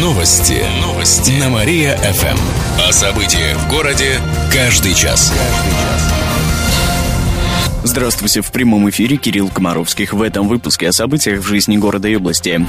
Новости. Новости. На Мария-ФМ. О событиях в городе каждый час. Каждый час. Здравствуйте, в прямом эфире Кирилл Комаровских. В этом выпуске о событиях в жизни города и области.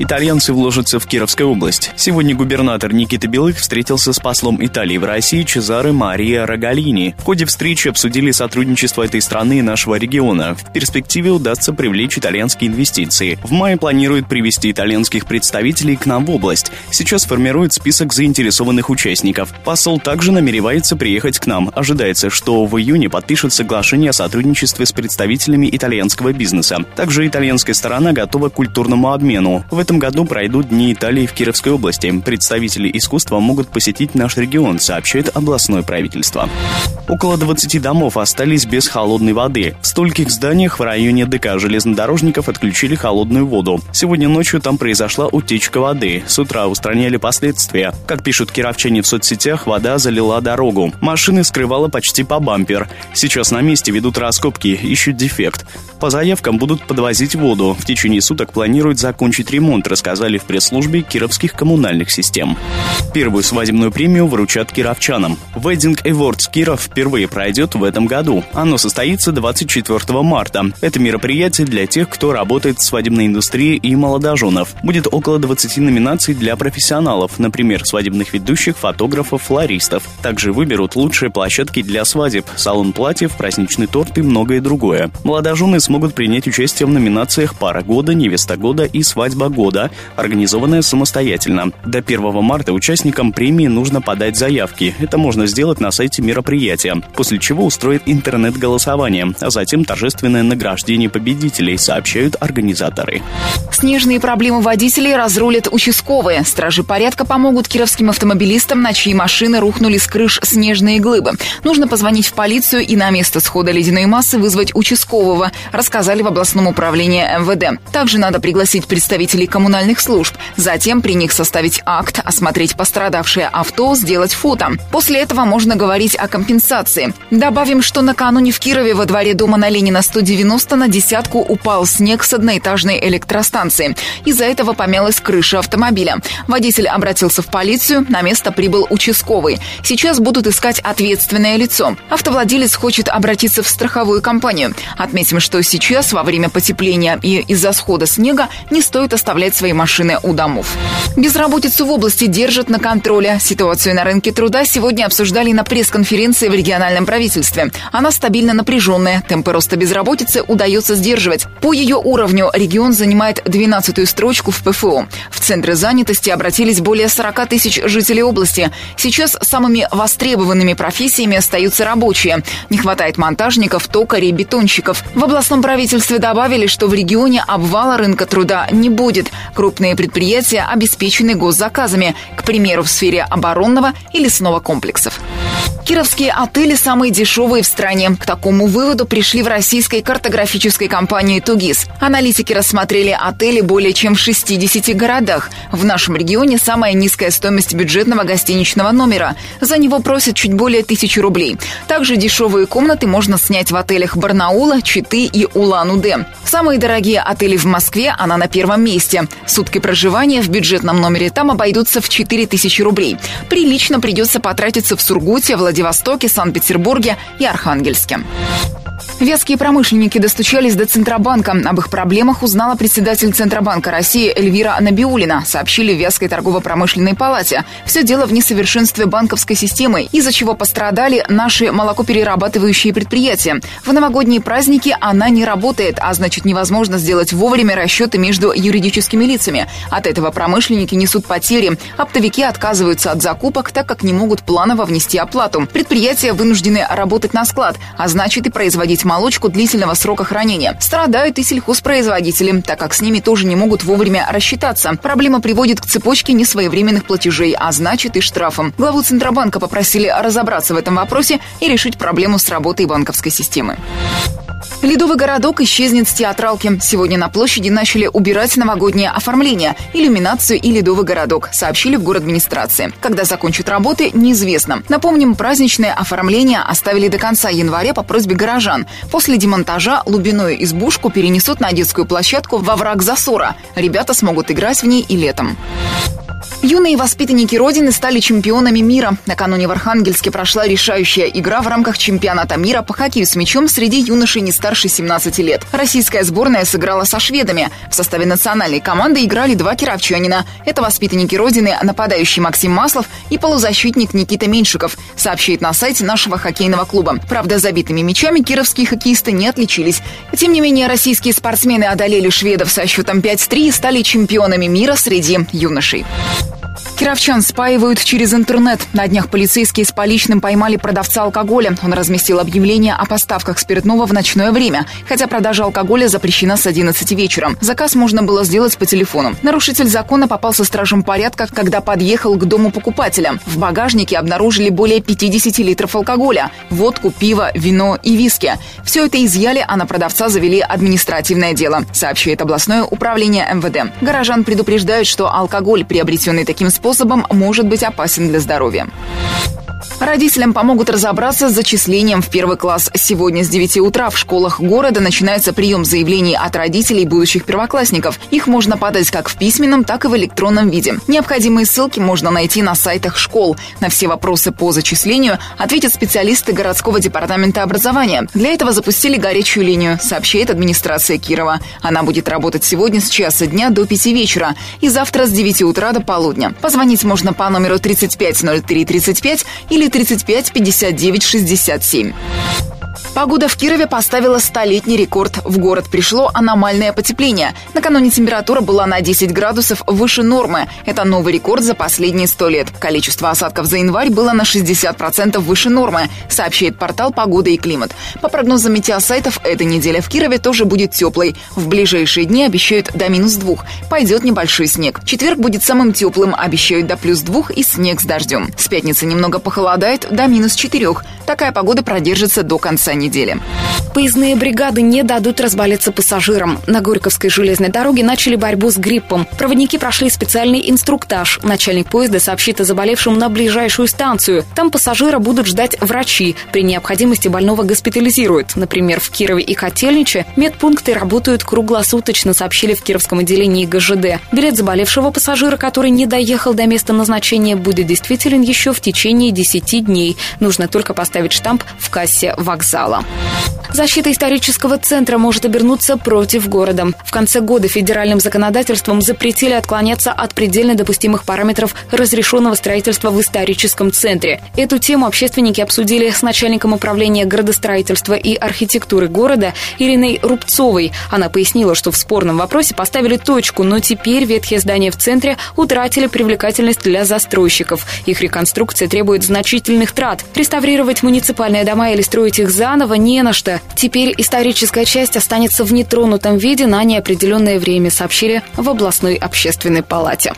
Итальянцы вложатся в Кировскую область. Сегодня губернатор Никита Белых встретился с послом Италии в России Чезаре Мария Рогалини. В ходе встречи обсудили сотрудничество этой страны и нашего региона. В перспективе удастся привлечь итальянские инвестиции. В мае планируют привести итальянских представителей к нам в область. Сейчас формирует список заинтересованных участников. Посол также намеревается приехать к нам. Ожидается, что в июне подпишет соглашение о сотрудничестве сотрудничестве с представителями итальянского бизнеса. Также итальянская сторона готова к культурному обмену. В этом году пройдут Дни Италии в Кировской области. Представители искусства могут посетить наш регион, сообщает областное правительство. Около 20 домов остались без холодной воды. В стольких зданиях в районе ДК железнодорожников отключили холодную воду. Сегодня ночью там произошла утечка воды. С утра устраняли последствия. Как пишут кировчане в соцсетях, вода залила дорогу. Машины скрывала почти по бампер. Сейчас на месте ведут раскопки, ищут дефект. По заявкам будут подвозить воду. В течение суток планируют закончить ремонт, рассказали в пресс-службе кировских коммунальных систем. Первую свадебную премию вручат кировчанам. Wedding Awards Киров впервые пройдет в этом году. Оно состоится 24 марта. Это мероприятие для тех, кто работает в свадебной индустрии и молодоженов. Будет около 20 номинаций для профессионалов, например, свадебных ведущих, фотографов, флористов. Также выберут лучшие площадки для свадеб, салон платьев, праздничный торт и многое другое. Молодожены смогут принять участие в номинациях «Пара года», «Невеста года» и «Свадьба года», организованная самостоятельно. До 1 марта участникам премии нужно подать заявки. Это можно сделать на сайте мероприятия, после чего устроит интернет-голосование, а затем торжественное награждение победителей, сообщают организаторы. Снежные проблемы водителей разрулят участковые. Стражи порядка помогут кировским автомобилистам, на чьи машины рухнули с крыш снежные глыбы. Нужно позвонить в полицию и на место схода ледяной массы вызвать участкового, рассказали в областном управлении МВД. Также надо пригласить представителей коммунальных служб, затем при них составить акт, осмотреть пострадавшее авто, сделать фото. После этого можно говорить о компенсации. Добавим, что накануне в Кирове во дворе дома на Ленина 190 на десятку упал снег с одноэтажной электростанции. Из-за этого помялась крыша автомобиля. Водитель обратился в полицию, на место прибыл участковый. Сейчас будут искать ответственное лицо. Автовладелец хочет обратиться в страховую компанию. Отметим, что сейчас, во время потепления и из-за схода снега, не стоит оставлять свои машины у домов. Безработицу в области держат на контроле. Ситуацию на рынке труда сегодня обсуждали на пресс-конференции в региональном правительстве. Она стабильно напряженная. Темпы роста безработицы удается сдерживать. По ее уровню регион занимает 12-ю строчку в ПФО. В центры занятости обратились более 40 тысяч жителей области. Сейчас самыми востребованными профессиями остаются рабочие. Не хватает монтажников, токарей, бетонщиков. В областном правительстве добавили, что в регионе обвала рынка труда не будет. Крупные предприятия обеспечены госзаказами, к примеру, в сфере оборонного и лесного комплексов. Кировские отели самые дешевые в стране. К такому выводу пришли в российской картографической компании «Тугис». Аналитики рассмотрели отели более чем в 60 городах. В нашем регионе самая низкая стоимость бюджетного гостиничного номера. За него просят чуть более тысячи рублей. Также дешевые комнаты можно снять в отелях Барнаула, Читы и Улан-Удэ. Самые дорогие отели в Москве, она на первом месте. Сутки проживания в бюджетном номере там обойдутся в 4000 рублей. Прилично придется потратиться в Сургуте, Владивостоке, Санкт-Петербурге и Архангельске. Вятские промышленники достучались до Центробанка. Об их проблемах узнала председатель Центробанка России Эльвира Набиулина, сообщили в Вятской торгово-промышленной палате. Все дело в несовершенстве банковской системы, из-за чего пострадали наши молокоперерабатывающие предприятия. В новогодние праздники она не работает, а значит невозможно сделать вовремя расчеты между юридическими лицами. От этого промышленники несут потери. Оптовики отказываются от закупок, так как не могут планово внести оплату. Предприятия вынуждены работать на склад, а значит и производить молочку длительного срока хранения. Страдают и сельхозпроизводители, так как с ними тоже не могут вовремя рассчитаться. Проблема приводит к цепочке несвоевременных платежей, а значит и штрафам. Главу Центробанка попросили разобраться в этом вопросе и решить проблему с работой банковской системы. Ледовый городок исчезнет с театралки. Сегодня на площади начали убирать новогоднее оформление, иллюминацию и ледовый городок, сообщили в город администрации. Когда закончат работы, неизвестно. Напомним, праздничное оформление оставили до конца января по просьбе горожан. После демонтажа лубиную избушку перенесут на детскую площадку во враг засора. Ребята смогут играть в ней и летом. Юные воспитанники Родины стали чемпионами мира. Накануне в Архангельске прошла решающая игра в рамках чемпионата мира по хоккею с мячом среди юношей не старше 17 лет. Российская сборная сыграла со шведами. В составе национальной команды играли два кировчанина. Это воспитанники Родины, нападающий Максим Маслов и полузащитник Никита Меньшиков, сообщает на сайте нашего хоккейного клуба. Правда, забитыми мячами кировские хоккеисты не отличились. Тем не менее, российские спортсмены одолели шведов со счетом 5-3 и стали чемпионами мира среди юношей. Кировчан спаивают через интернет. На днях полицейские с поличным поймали продавца алкоголя. Он разместил объявление о поставках спиртного в ночное время, хотя продажа алкоголя запрещена с 11 вечера. Заказ можно было сделать по телефону. Нарушитель закона попался стражем порядка, когда подъехал к дому покупателя. В багажнике обнаружили более 50 литров алкоголя, водку, пиво, вино и виски. Все это изъяли, а на продавца завели административное дело, сообщает областное управление МВД. Горожан предупреждают, что алкоголь, приобретенный таким способом, способом может быть опасен для здоровья. Родителям помогут разобраться с зачислением в первый класс. Сегодня с 9 утра в школах города начинается прием заявлений от родителей будущих первоклассников. Их можно подать как в письменном, так и в электронном виде. Необходимые ссылки можно найти на сайтах школ. На все вопросы по зачислению ответят специалисты городского департамента образования. Для этого запустили горячую линию, сообщает администрация Кирова. Она будет работать сегодня с часа дня до 5 вечера и завтра с 9 утра до полудня. Позвонить можно по номеру 350335 или 35 59 67. Погода в Кирове поставила столетний рекорд. В город пришло аномальное потепление. Накануне температура была на 10 градусов выше нормы. Это новый рекорд за последние 100 лет. Количество осадков за январь было на 60% выше нормы, сообщает портал «Погода и климат». По прогнозам метеосайтов, эта неделя в Кирове тоже будет теплой. В ближайшие дни обещают до минус двух. Пойдет небольшой снег. Четверг будет самым теплым, обещают до плюс двух и снег с дождем. С пятницы немного похолодает до минус четырех. Такая погода продержится до конца недели. Поездные бригады не дадут разболеться пассажирам. На Горьковской железной дороге начали борьбу с гриппом. Проводники прошли специальный инструктаж. Начальник поезда сообщит о заболевшем на ближайшую станцию. Там пассажира будут ждать врачи. При необходимости больного госпитализируют. Например, в Кирове и Котельниче медпункты работают круглосуточно, сообщили в Кировском отделении ГЖД. Билет заболевшего пассажира, который не доехал до места назначения, будет действителен еще в течение 10 дней. Нужно только поставить штамп в кассе вокзала. Защита исторического центра может обернуться против города. В конце года федеральным законодательством запретили отклоняться от предельно допустимых параметров разрешенного строительства в историческом центре. Эту тему общественники обсудили с начальником управления градостроительства и архитектуры города Ириной Рубцовой. Она пояснила, что в спорном вопросе поставили точку, но теперь ветхие здания в центре утратили привлекательность для застройщиков. Их реконструкция требует значительных трат. Реставрировать муниципальные дома или строить их заново Романова не на что. Теперь историческая часть останется в нетронутом виде на неопределенное время, сообщили в областной общественной палате.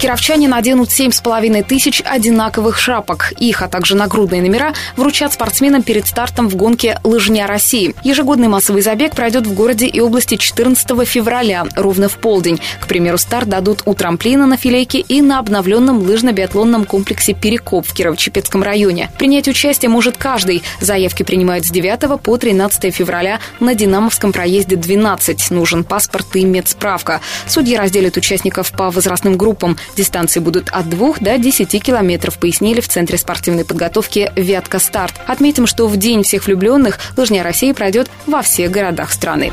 Кировчане наденут 7,5 тысяч одинаковых шапок. Их, а также нагрудные номера вручат спортсменам перед стартом в гонке «Лыжня России». Ежегодный массовый забег пройдет в городе и области 14 февраля, ровно в полдень. К примеру, старт дадут у трамплина на Филейке и на обновленном лыжно-биатлонном комплексе «Перекоп» в Кирово-Чепецком районе. Принять участие может каждый. Заявки принимают с 9 по 13 февраля на Динамовском проезде 12. Нужен паспорт и медсправка. Судьи разделят участников по возрастным группам. Дистанции будут от 2 до 10 километров, пояснили в Центре спортивной подготовки «Вятка Старт». Отметим, что в День всех влюбленных лыжня России пройдет во всех городах страны.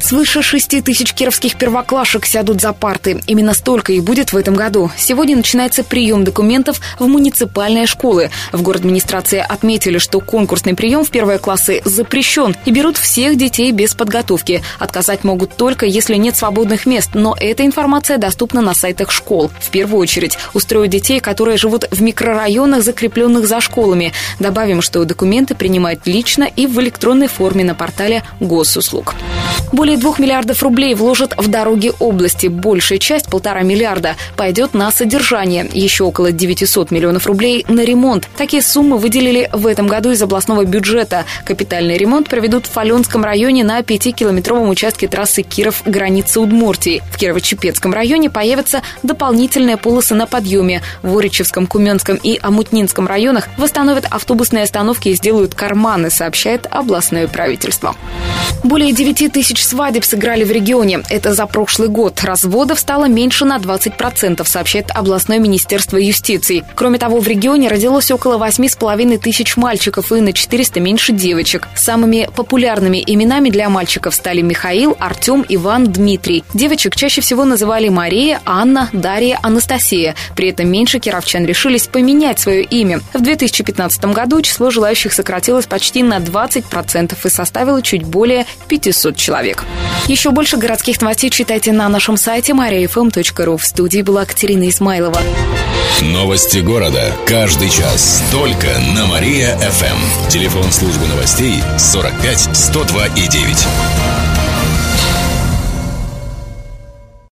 Свыше 6 тысяч кировских первоклашек сядут за парты. Именно столько и будет в этом году. Сегодня начинается прием документов в муниципальные школы. В город администрации отметили, что конкурсный прием в первые классы классы запрещен и берут всех детей без подготовки. Отказать могут только, если нет свободных мест, но эта информация доступна на сайтах школ. В первую очередь устроят детей, которые живут в микрорайонах, закрепленных за школами. Добавим, что документы принимают лично и в электронной форме на портале госуслуг. Более двух миллиардов рублей вложат в дороги области. Большая часть, полтора миллиарда, пойдет на содержание. Еще около 900 миллионов рублей на ремонт. Такие суммы выделили в этом году из областного бюджета. Капитальный ремонт проведут в Фаленском районе на 5-километровом участке трассы Киров-граница Удмуртии. В Кирово-Чепецком районе появятся дополнительные полосы на подъеме. В Оричевском, Куменском и Амутнинском районах восстановят автобусные остановки и сделают карманы, сообщает областное правительство. Более 9 тысяч свадеб сыграли в регионе. Это за прошлый год. Разводов стало меньше на 20%, сообщает областное министерство юстиции. Кроме того, в регионе родилось около 8,5 тысяч мальчиков и на 400 меньше девочек. Самыми популярными именами для мальчиков стали Михаил, Артем, Иван, Дмитрий. Девочек чаще всего называли Мария, Анна, Дарья, Анастасия. При этом меньше кировчан решились поменять свое имя. В 2015 году число желающих сократилось почти на 20% и составило чуть более 500 человек. Еще больше городских новостей читайте на нашем сайте mariafm.ru. В студии была Катерина Измайлова. Новости города. Каждый час. Только на Мария-ФМ. Телефон службы новостей 45 102 и 9.